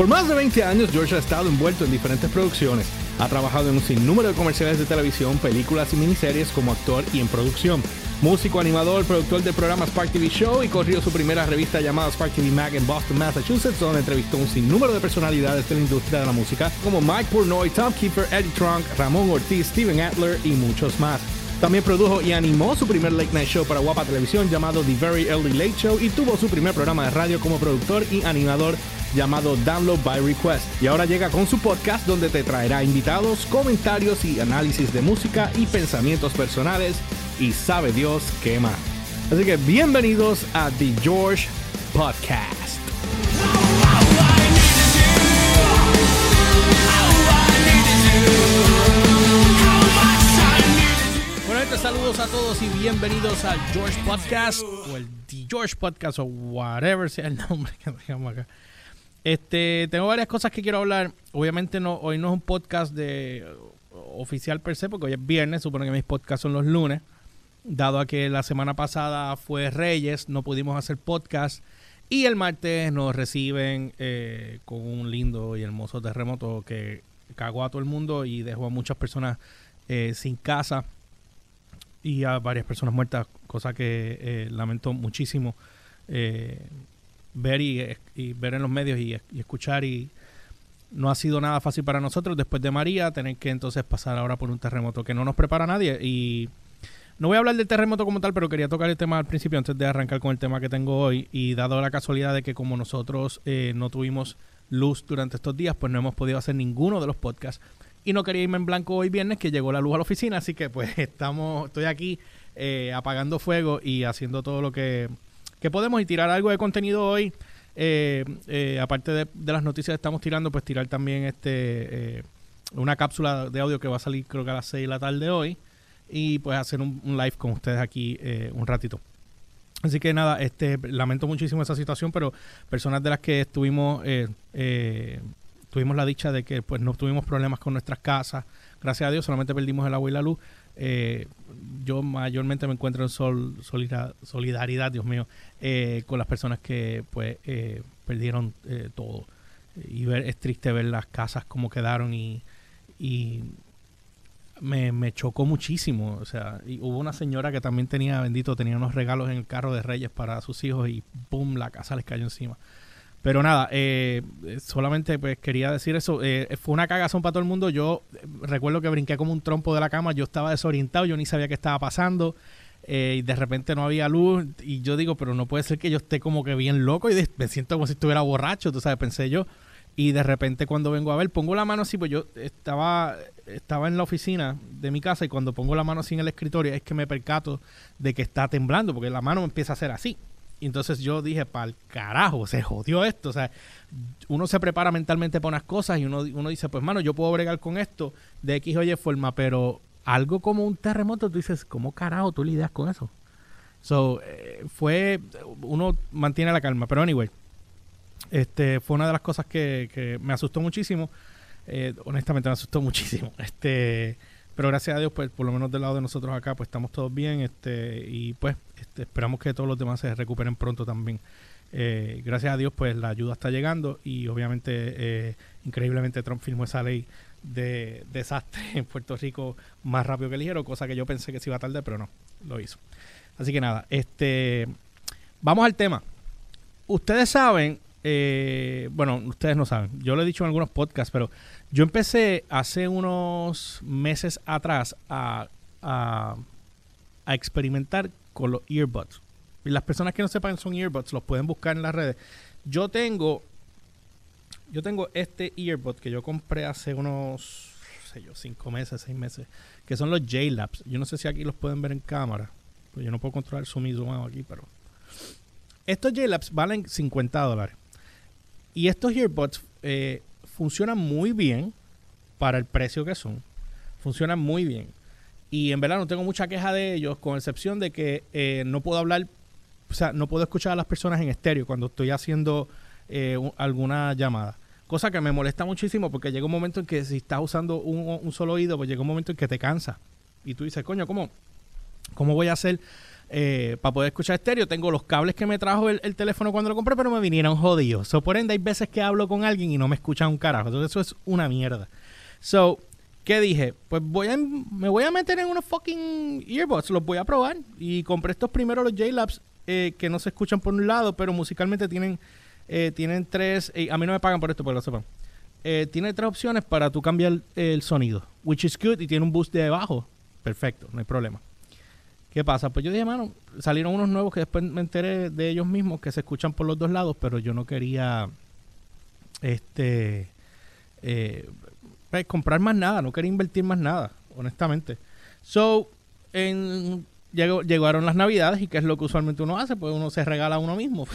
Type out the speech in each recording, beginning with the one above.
Por más de 20 años, George ha estado envuelto en diferentes producciones. Ha trabajado en un sinnúmero de comerciales de televisión, películas y miniseries como actor y en producción. Músico, animador, productor del programa Spark TV Show y corrió su primera revista llamada Spark TV Mag en Boston, Massachusetts, donde entrevistó un sinnúmero de personalidades de la industria de la música como Mike Pornoy, Tom Keeper, Eddie Trunk, Ramón Ortiz, Steven Adler y muchos más. También produjo y animó su primer late night show para Guapa Televisión llamado The Very Early Late Show y tuvo su primer programa de radio como productor y animador llamado Download by Request. Y ahora llega con su podcast donde te traerá invitados, comentarios y análisis de música y pensamientos personales y sabe Dios qué más. Así que bienvenidos a The George Podcast. Bueno, saludos a todos y bienvenidos al George Podcast o el The George Podcast o whatever sea el nombre que dejamos acá. Este, tengo varias cosas que quiero hablar. Obviamente no, hoy no es un podcast de oficial per se, porque hoy es viernes, supone que mis podcasts son los lunes. Dado a que la semana pasada fue Reyes, no pudimos hacer podcast. Y el martes nos reciben eh, con un lindo y hermoso terremoto que cagó a todo el mundo y dejó a muchas personas eh, sin casa y a varias personas muertas, cosa que eh, lamento muchísimo eh, ver y, y ver en los medios y, escuchar y no ha sido nada fácil para nosotros después de María tener que entonces pasar ahora por un terremoto que no nos prepara nadie y no voy a hablar del terremoto como tal, pero quería tocar el tema al principio antes de arrancar con el tema que tengo hoy. Y dado la casualidad de que como nosotros eh, no tuvimos luz durante estos días, pues no hemos podido hacer ninguno de los podcasts. Y no quería irme en blanco hoy viernes, que llegó la luz a la oficina, así que pues estamos, estoy aquí eh, apagando fuego y haciendo todo lo que, que podemos y tirar algo de contenido hoy. Eh, eh, aparte de, las noticias que estamos tirando, pues tirar también este eh, una cápsula de audio que va a salir creo que a las 6 de la tarde hoy y pues hacer un, live con ustedes aquí un ratito. Así que nada, este lamento muchísimo esa situación, pero personas de las que estuvimos tuvimos la dicha de que pues no tuvimos problemas con nuestras casas, gracias a Dios solamente perdimos el agua y la luz. Eh, yo mayormente me encuentro en sol, solidar, solidaridad, Dios mío, eh, con las personas que pues eh, perdieron todo. Y ver, es triste ver las casas como quedaron y, me, me, chocó muchísimo. O sea, y hubo una señora que también tenía, bendito, tenía unos regalos en el carro de Reyes para sus hijos y ¡pum! la casa les cayó encima. Pero nada, eh, solamente pues quería decir eso. Eh, fue una cagazón para todo el mundo. Yo recuerdo que brinqué como un trompo de la cama. Yo estaba desorientado, yo ni sabía qué estaba pasando. Eh, y de repente no había luz. Y yo digo, pero no puede ser que yo esté como que bien loco y me siento como si estuviera borracho, tú sabes, pensé yo. Y de repente cuando vengo a ver, pongo la mano así, pues yo estaba, estaba en la oficina de mi casa y cuando pongo la mano así en el escritorio es que me percato de que está temblando, porque la mano me empieza a hacer así. Entonces yo dije, para el carajo, se jodió esto. O sea, uno se prepara mentalmente para unas cosas y uno, uno dice, pues mano, yo puedo bregar con esto de X o Y forma, pero algo como un terremoto, tú dices, ¿cómo carajo tú lidias con eso? So, eh, fue, uno mantiene la calma, pero anyway, este fue una de las cosas que, que me asustó muchísimo. Eh, honestamente me asustó muchísimo. Este, pero gracias a Dios, pues por lo menos del lado de nosotros acá, pues estamos todos bien, este, y pues este, esperamos que todos los demás se recuperen pronto también. Eh, gracias a Dios, pues la ayuda está llegando y obviamente, eh, increíblemente, Trump firmó esa ley de desastre en Puerto Rico más rápido que ligero, cosa que yo pensé que se iba a tardar, pero no, lo hizo. Así que nada, este, vamos al tema. Ustedes saben, eh, bueno, ustedes no saben, yo lo he dicho en algunos podcasts, pero yo empecé hace unos meses atrás a, a, experimentar con los earbuds. Y las personas que no sepan son earbuds, los pueden buscar en las redes. Yo tengo, yo tengo este earbud que yo compré hace unos, no sé yo, cinco meses, seis meses, que son los J-Labs. Yo no sé si aquí los pueden ver en cámara, pues yo no puedo controlar su zoom aquí, pero estos J-Labs valen 50 dólares. Y estos earbuds eh, funcionan muy bien para el precio que son. Funcionan muy bien. Y en verdad no tengo mucha queja de ellos, con excepción de que eh, no puedo hablar, o sea, no puedo escuchar a las personas en estéreo cuando estoy haciendo eh, un, alguna llamada. Cosa que me molesta muchísimo porque llega un momento en que si estás usando un, un, solo oído, pues llega un momento en que te cansa. Y tú dices, coño, ¿cómo, cómo voy a hacer eh, para poder escuchar estéreo. Tengo los cables que me trajo el, teléfono cuando lo compré, pero me vinieron jodidos. So, por ende, hay veces que hablo con alguien y no me escuchan un carajo. Entonces, eso es una mierda. So, ¿qué dije? Pues voy a, me voy a meter en unos fucking earbuds. Los voy a probar. Y compré estos primeros, los J-Labs, eh, que no se escuchan por un lado, pero musicalmente tienen, eh, tienen tres. a mí no me pagan por esto, pero lo sepan. tiene tres opciones para tú cambiar el sonido, which is good, y tiene un boost de abajo. Perfecto, no hay problema. ¿Qué pasa? Pues yo dije, mano, salieron unos nuevos que después me enteré de ellos mismos que se escuchan por los dos lados, pero yo no quería este eh, pues, comprar más nada, no quería invertir más nada, honestamente. So, en, llegaron las navidades y qué es lo que usualmente uno hace, pues uno se regala a uno mismo.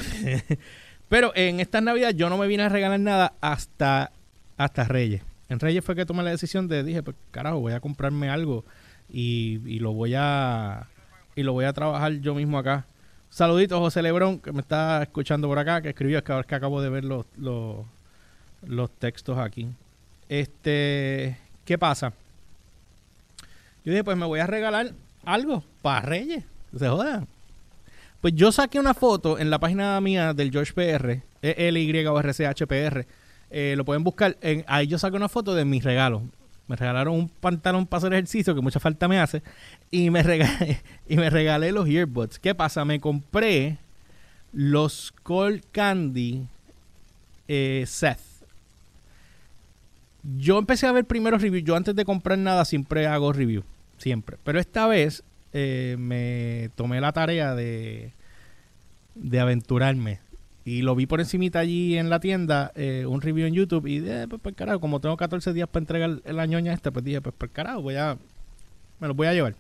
pero en estas navidades yo no me vine a regalar nada hasta, hasta Reyes. En Reyes fue que tomé la decisión de, dije, pues carajo, voy a comprarme algo y, y lo voy a y lo voy a trabajar yo mismo acá. Saluditos José Lebrón, que me está escuchando por acá, que escribió, que, que acabo de ver los, los, textos aquí. Este, ¿qué pasa? Yo dije, pues me voy a regalar algo para Reyes. Se jodan. Pues yo saqué una foto en la página mía del George PR, e L Y o R C H P R. Eh, lo pueden buscar. En, ahí yo saqué una foto de mis regalos. Me regalaron un pantalón para hacer ejercicio que mucha falta me hace. Y me regalé, y me regalé los earbuds. ¿Qué pasa? Me compré los Cold Candy eh, Seth. Yo empecé a ver primeros reviews. Yo antes de comprar nada siempre hago review. Siempre. Pero esta vez eh, me tomé la tarea de, de aventurarme. Y lo vi por encimita allí en la tienda, eh, un review en YouTube. Y eh, pues, pues carajo, como tengo 14 días para entregar la ñoña esta, pues dije, pues por carajo, voy a, me los voy a llevar.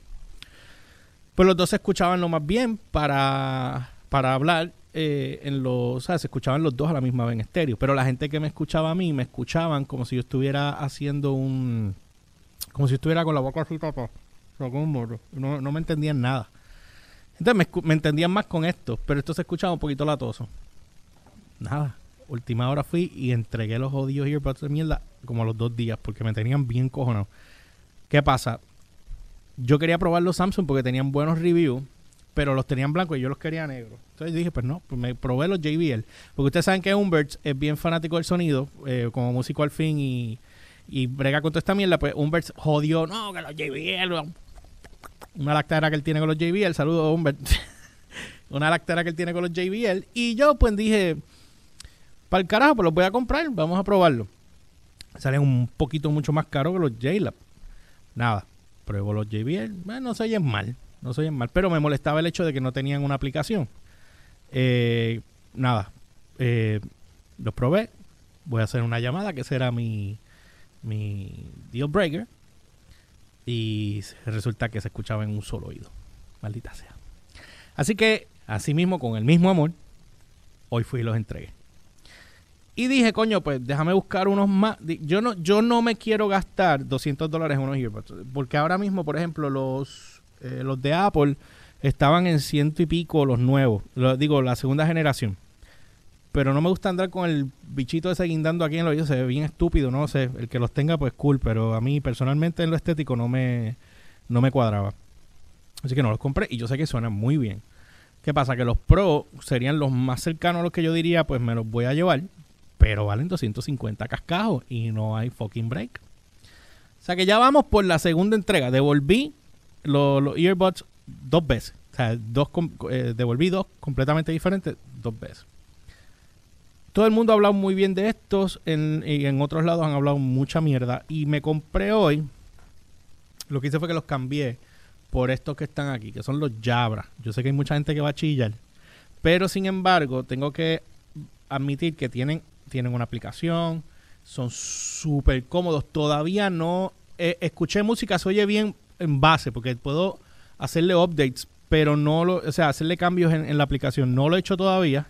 Pues los dos se escuchaban lo más bien para, para hablar eh, en los, o sea, se escuchaban los dos a la misma vez en estéreo. Pero la gente que me escuchaba a mí, me escuchaban como si yo estuviera haciendo un, como si estuviera con la boca así, papá. con un morro. No, no me entendían nada. Entonces me, me entendían más con esto, pero esto se escuchaba un poquito latoso nada, última hora fui y entregué los jodidos earbuds de mierda como a los dos días porque me tenían bien cojonado. ¿Qué pasa? Yo quería probar los Samsung porque tenían buenos reviews, pero los tenían blancos y yo los quería negros. Entonces dije, pues no, pues me probé los JBL. Porque ustedes saben que Umberts es bien fanático del sonido, eh, como músico al fin y, y brega con toda esta mierda. Pues Umberts jodió, no, que los JBL. Una lactera que él tiene con los JBL. Saludos, Humbert. Una lactera que él tiene con los JBL. Y yo, pues dije para el carajo, pues los voy a comprar, vamos a probarlo. Salen un poquito mucho más caros que los JLab. Nada, pruebo los JBL, bueno, no se oyen mal, no se oyen mal, pero me molestaba el hecho de que no tenían una aplicación. Eh, nada, eh, los probé, voy a hacer una llamada que será mi, mi deal breaker y resulta que se escuchaba en un solo oído. Maldita sea. Así que, así mismo, con el mismo amor, hoy fui y los entregué. Y dije, coño, pues déjame buscar unos más. Yo no, yo no me quiero gastar 200 dólares en unos earbuds. Porque ahora mismo, por ejemplo, los, eh, los de Apple estaban en ciento y pico los nuevos. digo, la segunda generación. Pero no me gusta andar con el bichito ese guindando aquí en los oído. Se ve bien estúpido, no sé. El que los tenga, pues cool. Pero a mí, personalmente, en lo estético no me, no me cuadraba. Así que no los compré. Y yo sé que suenan muy bien. ¿Qué pasa? Que los Pro serían los más cercanos a los que yo diría, pues me los voy a llevar pero valen 250 cascajos y no hay fucking break. O sea que ya vamos por la segunda entrega. Devolví los, earbuds dos veces. O sea, dos, eh, devolví dos completamente diferentes dos veces. Todo el mundo ha hablado muy bien de estos en, y en otros lados han hablado mucha mierda. Y me compré hoy, lo que hice fue que los cambié por estos que están aquí, que son los Jabra. Yo sé que hay mucha gente que va a chillar. Pero sin embargo, tengo que admitir que tienen tienen una aplicación, son súper cómodos. Todavía no eh, escuché música, se oye bien en base, porque puedo hacerle updates, pero no lo, o sea, hacerle cambios en, la aplicación. No lo he hecho todavía,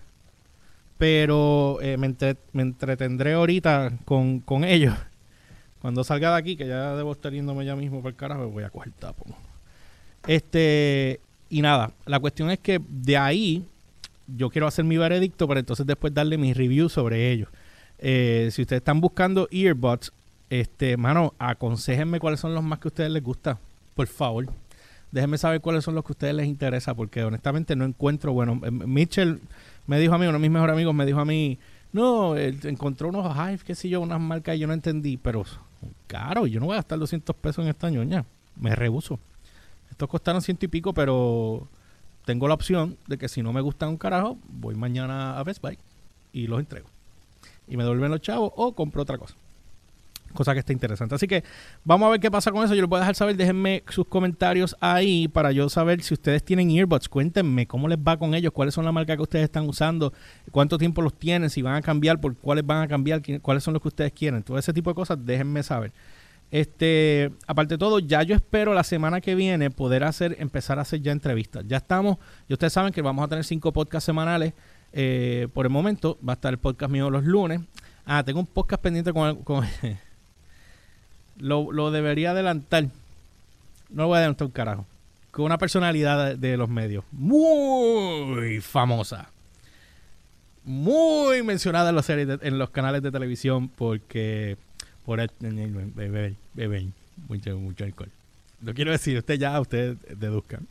pero eh, me, entretendré ahorita con, ellos. Cuando salga de aquí, que ya debo estar yéndome ya mismo para el carajo, voy a coger tapo. Este, y nada, la cuestión es que de ahí yo quiero hacer mi veredicto para entonces después darle mi review sobre ellos. Eh, si ustedes están buscando earbuds, este, mano, aconsejenme cuáles son los más que a ustedes les gusta, por favor. Déjenme saber cuáles son los que a ustedes les interesa, porque honestamente no encuentro, bueno, eh, Mitchell me dijo a mí, uno de mis mejores amigos me dijo a mí, no, encontró unos Hive, qué sé yo, unas marcas y yo no entendí, pero caro, yo no voy a gastar 200 pesos en esta ñoña, me rehuso. Estos costaron ciento y pico, pero tengo la opción de que si no me gustan un carajo, voy mañana a Best Buy y los entrego. Y me devuelven los chavos o compro otra cosa cosa que está interesante. Así que vamos a ver qué pasa con eso. Yo lo voy a dejar saber. Déjenme sus comentarios ahí para yo saber si ustedes tienen earbuds. Cuéntenme cómo les va con ellos, cuáles son las marcas que ustedes están usando, cuánto tiempo los tienen, si van a cambiar, por cuáles van a cambiar, cuáles son los que ustedes quieren. Todo ese tipo de cosas, déjenme saber. Este, aparte de todo, ya yo espero la semana que viene poder hacer, empezar a hacer ya entrevistas. Ya estamos, y ustedes saben que vamos a tener cinco podcasts semanales. Eh, por el momento va a estar el podcast mío los lunes. Ah, tengo un podcast pendiente con, lo, debería adelantar. No lo voy a adelantar un carajo. Con una personalidad de, los medios. Muy famosa. Muy mencionada en los canales de televisión porque... Por beber, beber, mucho, mucho alcohol. Lo quiero decir, usted ya, ustedes deduzcan.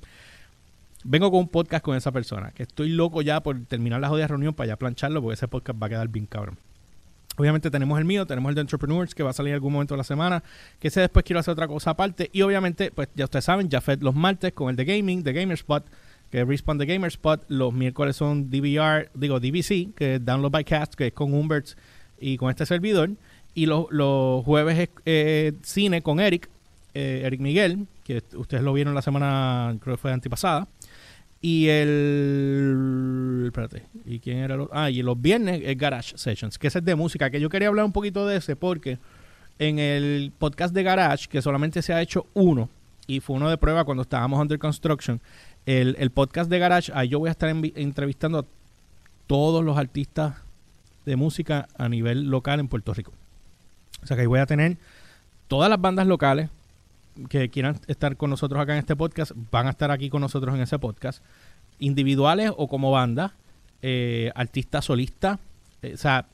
Vengo con un podcast con esa persona, que estoy loco ya por terminar la jodida reunión para ya plancharlo, porque ese podcast va a quedar bien cabrón. Obviamente tenemos el mío, tenemos el de Entrepreneurs que va a salir en algún momento de la semana, que ese después quiero hacer otra cosa aparte. Y obviamente, pues ya ustedes saben, ya fed los martes con el de Gaming, de Gamerspot, que es Respawn de Gamerspot. Los miércoles son DVR, digo DVC, que es Download by Cast, que es con Humberts y con este servidor. Y los, los jueves es eh, cine con Eric, eh, Eric Miguel, que ustedes lo vieron la semana, creo que fue antipasada. Y el. Espérate. ¿Y quién era? Los, ah, y los viernes es Garage Sessions, que ese es de música. Que yo quería hablar un poquito de ese porque en el podcast de Garage, que solamente se ha hecho uno, y fue uno de prueba cuando estábamos under construction, el, el podcast de Garage, ahí yo voy a estar entrevistando a todos los artistas de música a nivel local en Puerto Rico. O sea que ahí voy a tener todas las bandas locales, que quieran estar con nosotros acá en este podcast van a estar aquí con nosotros en ese podcast, individuales o como banda, eh, artista solista, eh, o sea,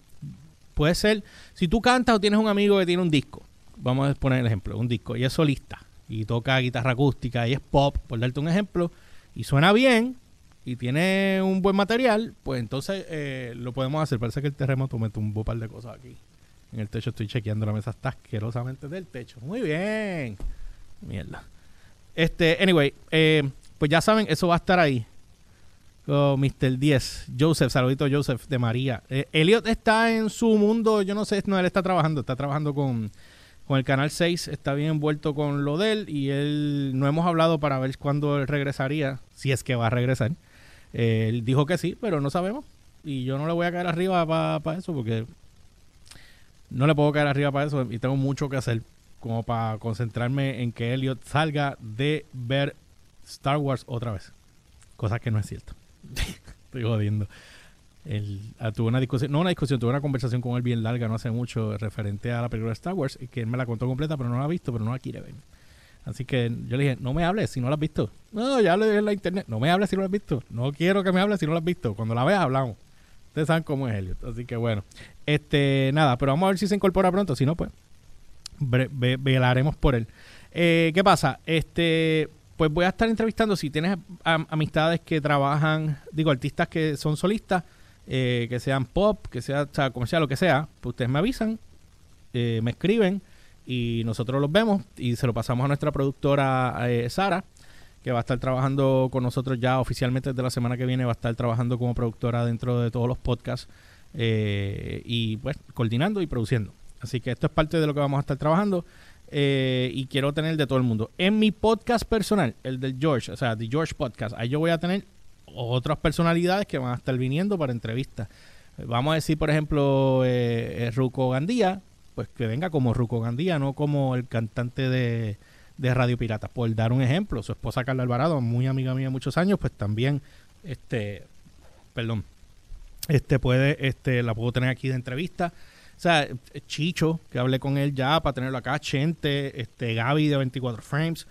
puede ser, si tú cantas o tienes un amigo que tiene un disco, vamos a poner el ejemplo, un disco, y es solista, y toca guitarra acústica, y es pop, por darte un ejemplo, y suena bien, y tiene un buen material, pues entonces eh, lo podemos hacer. Parece que el terremoto me tumbó un par de cosas aquí. En el techo estoy chequeando la mesa, está asquerosamente del techo. Muy bien. Mierda. Este, anyway, eh, pues ya saben, eso va a estar ahí. Con Mr. 10. Joseph, saludito Joseph de María. Eh, Elliot está en su mundo, yo no sé, no, él está trabajando, está trabajando con, con el Canal 6, está bien envuelto con lo de él y él, no hemos hablado para ver cuándo él regresaría, si es que va a regresar. Eh, él dijo que sí, pero no sabemos. Y yo no le voy a caer arriba para eso porque no le puedo caer arriba para eso y tengo mucho que hacer como para concentrarme en que Elliot salga de ver Star Wars otra vez. Cosa que no es cierto. Estoy jodiendo. Él, ah, tuve una discusión, no una discusión, tuve una conversación con él bien larga no hace mucho referente a la película de Star Wars y que él me la contó completa, pero no la ha visto, pero no la quiere ver. Así que yo le dije, no me hables si no la has visto. No, ya le en la internet. No me hables si no la has visto. No quiero que me hables si no la has visto. Cuando la veas, hablamos. Ustedes saben cómo es Elliot. Así que bueno. Este, nada, pero vamos a ver si se incorpora pronto. Si no, pues velaremos por él. Eh, ¿Qué pasa? Este, pues voy a estar entrevistando si tienes amistades que trabajan, digo, artistas que son solistas, eh, que sean pop, que sea, o comercial, lo que sea, pues ustedes me avisan, eh, me escriben y nosotros los vemos y se lo pasamos a nuestra productora Sara, que va a estar trabajando con nosotros ya oficialmente desde la semana que viene, va a estar trabajando como productora dentro de todos los podcasts y pues coordinando y produciendo. Así que esto es parte de lo que vamos a estar trabajando. Eh, y quiero tener de todo el mundo. En mi podcast personal, el del George, o sea, The George Podcast, ahí yo voy a tener otras personalidades que van a estar viniendo para entrevistas. Vamos a decir, por ejemplo, eh, eh, Ruco Gandía, pues que venga como Ruco Gandía, no como el cantante de, de Radio Pirata. Por dar un ejemplo, su esposa Carla Alvarado, muy amiga mía muchos años, pues también, este, perdón, este puede, este, la puedo tener aquí de entrevista. O sea, Chicho, que hablé con él ya para tenerlo acá, Chente, este, Gaby de 24 Frames.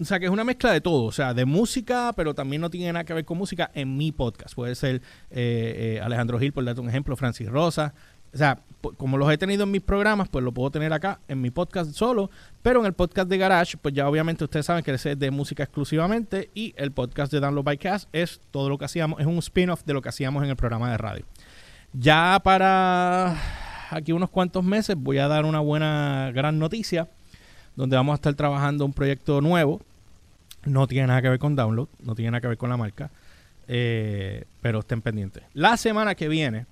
O sea, que es una mezcla de todo, o sea, de música, pero también no tiene nada que ver con música en mi podcast. Puede ser eh, eh, Alejandro Gil, por darte un ejemplo, Francis Rosa, o sea, como los he tenido en mis programas, pues lo puedo tener acá en mi podcast solo, pero en el podcast de Garage, pues ya obviamente ustedes saben que ese es de música exclusivamente y el podcast de Download by Cast es todo lo que hacíamos, es un spin-off de lo que hacíamos en el programa de radio. Ya para aquí unos cuantos meses voy a dar una buena, gran noticia, donde vamos a estar trabajando un proyecto nuevo. No tiene nada que ver con Download, no tiene nada que ver con la marca, eh, pero estén pendientes. La semana que viene,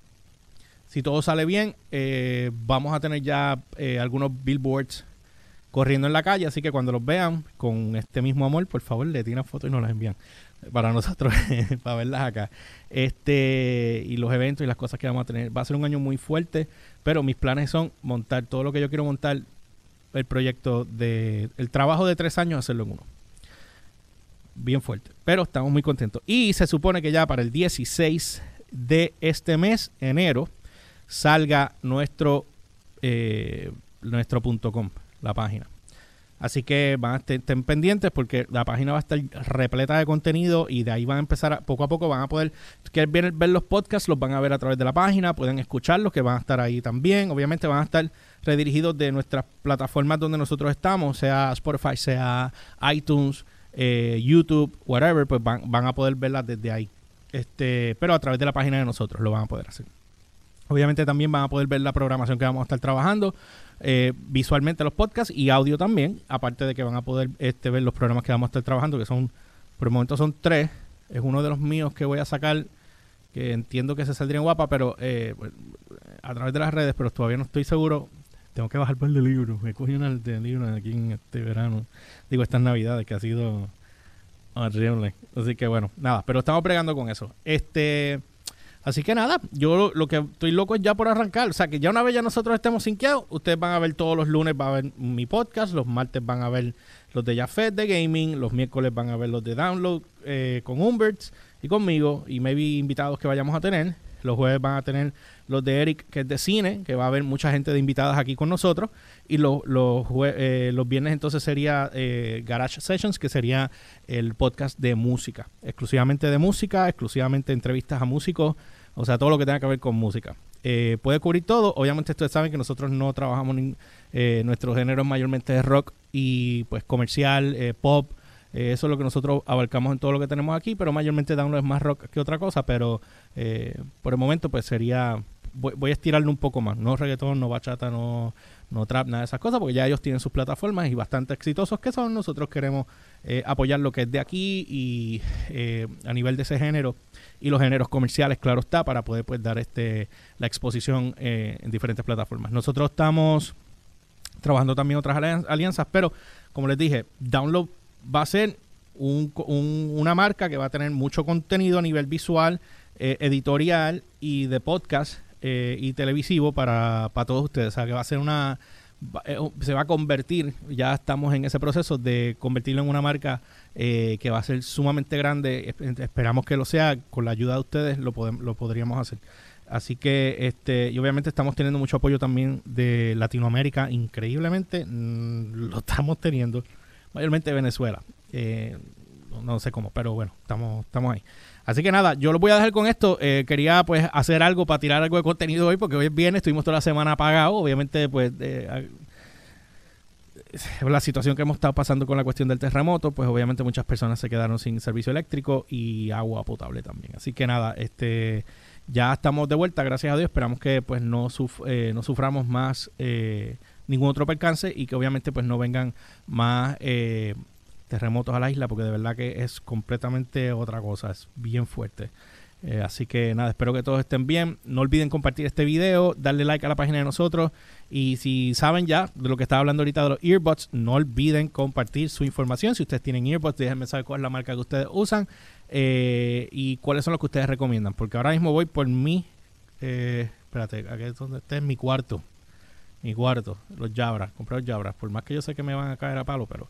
si todo sale bien, eh, vamos a tener ya eh, algunos billboards corriendo en la calle, así que cuando los vean con este mismo amor, por favor, le tiran fotos y nos las envían para nosotros, para verlas acá. Este, y los eventos y las cosas que vamos a tener. Va a ser un año muy fuerte, pero mis planes son montar todo lo que yo quiero montar, el proyecto de, el trabajo de tres años, hacerlo en uno. Bien fuerte, pero estamos muy contentos. Y se supone que ya para el 16 de este mes, enero, salga nuestro, eh, nuestro .com, la página. Así que van a estén pendientes porque la página va a estar repleta de contenido y de ahí van a empezar, a, poco a poco van a poder, quieren ver, ver, los podcasts, los van a ver a través de la página, pueden escucharlos que van a estar ahí también. Obviamente van a estar redirigidos de nuestras plataformas donde nosotros estamos, sea Spotify, sea iTunes, eh, YouTube, whatever, pues van, van a poder verlas desde ahí. Este, pero a través de la página de nosotros lo van a poder hacer. Obviamente también van a poder ver la programación que vamos a estar trabajando, eh, visualmente los podcasts y audio también, aparte de que van a poder este, ver los programas que vamos a estar trabajando, que son, por el momento son tres. Es uno de los míos que voy a sacar, que entiendo que se saldrían guapa, pero eh, a través de las redes, pero todavía no estoy seguro. Tengo que bajar por el libro. Me cogí un de libro aquí en este verano. Digo, estas navidades que ha sido horrible. Así que bueno, nada, pero estamos pregando con eso. Este. Así que nada, yo lo, que estoy loco es ya por arrancar. O sea, que ya una vez ya nosotros estemos sinqueados, ustedes van a ver todos los lunes, va a ver mi podcast, los martes van a ver los de Jafet de Gaming, los miércoles van a ver los de Download eh, con Umberts y conmigo, y maybe invitados que vayamos a tener. Los jueves van a tener los de Eric, que es de cine, que va a haber mucha gente de invitadas aquí con nosotros. Y los, los, eh, los viernes entonces sería eh, Garage Sessions, que sería el podcast de música. Exclusivamente de música, exclusivamente entrevistas a músicos o sea, todo lo que tenga que ver con música. Eh, puede cubrir todo. Obviamente ustedes saben que nosotros no trabajamos, eh, nuestro género mayormente de rock y pues comercial, eh, eso es lo que nosotros abarcamos en todo lo que tenemos aquí, pero mayormente Download es más rock que otra cosa, pero por el momento pues sería, voy, a estirarlo un poco más. No reggaetón, no bachata, no, no trap, nada de esas cosas, porque ya ellos tienen sus plataformas y bastante exitosos que son. Nosotros queremos apoyar lo que es de aquí y a nivel de ese género y los géneros comerciales, claro está, para poder pues, dar este la exposición eh, en diferentes plataformas. Nosotros estamos trabajando también otras alianzas, pero como les dije, Download va a ser una marca que va a tener mucho contenido a nivel visual, eh, editorial y de podcast eh, y televisivo para, para todos ustedes. O sea, que va a ser una eh, se va a convertir, ya estamos en ese proceso de convertirlo en una marca eh, que va a ser sumamente grande. Esperamos que lo sea, con la ayuda de ustedes lo, lo podríamos hacer. Así que, este, y obviamente estamos teniendo mucho apoyo también de Latinoamérica, increíblemente mm, lo estamos teniendo, mayormente Venezuela. Eh, no sé cómo, pero bueno, estamos, estamos ahí. Así que nada, yo lo voy a dejar con esto. Eh, quería pues hacer algo para tirar algo de contenido hoy, porque hoy es estuvimos toda la semana apagados. Obviamente, pues la situación que hemos estado pasando con la cuestión del terremoto, pues obviamente muchas personas se quedaron sin servicio eléctrico y agua potable también. Así que nada, este ya estamos de vuelta, gracias a Dios. Esperamos que pues no, eh, no suframos más eh, ningún otro percance y que obviamente pues no vengan más terremotos a la isla, porque de verdad que es completamente otra cosa, es bien fuerte. Eh, así que nada, espero que todos estén bien. No olviden compartir este video, darle like a la página de nosotros. Y si saben ya de lo que estaba hablando ahorita de los earbuds, no olviden compartir su información. Si ustedes tienen earbuds, déjenme saber cuál es la marca que ustedes usan eh, y cuáles son los que ustedes recomiendan. Porque ahora mismo voy por mi. Eh, espérate, aquí es donde este es mi cuarto. Mi cuarto, los Jabras. Compré los Jabras. Por más que yo sé que me van a caer a palo, pero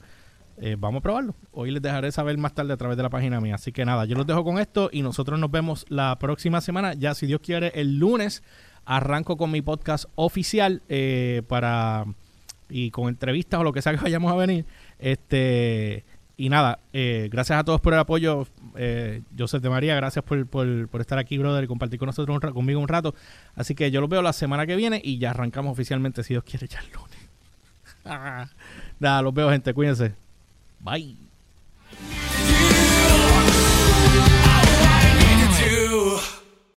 eh, vamos a probarlo. Hoy les dejaré saber más tarde a través de la página mía. Así que nada, yo los dejo con esto y nosotros nos vemos la próxima semana. Ya, si Dios quiere, el lunes arranco con mi podcast oficial eh, para y con entrevistas o lo que sea que vayamos a venir. Este y nada, eh, gracias a todos por el apoyo. Eh, José de María, gracias por, por, por, estar aquí, brother, y compartir con nosotros un, conmigo un rato. Así que yo los veo la semana que viene y ya arrancamos oficialmente, si Dios quiere, ya el lunes. nada, los veo, gente. Cuídense. Bye.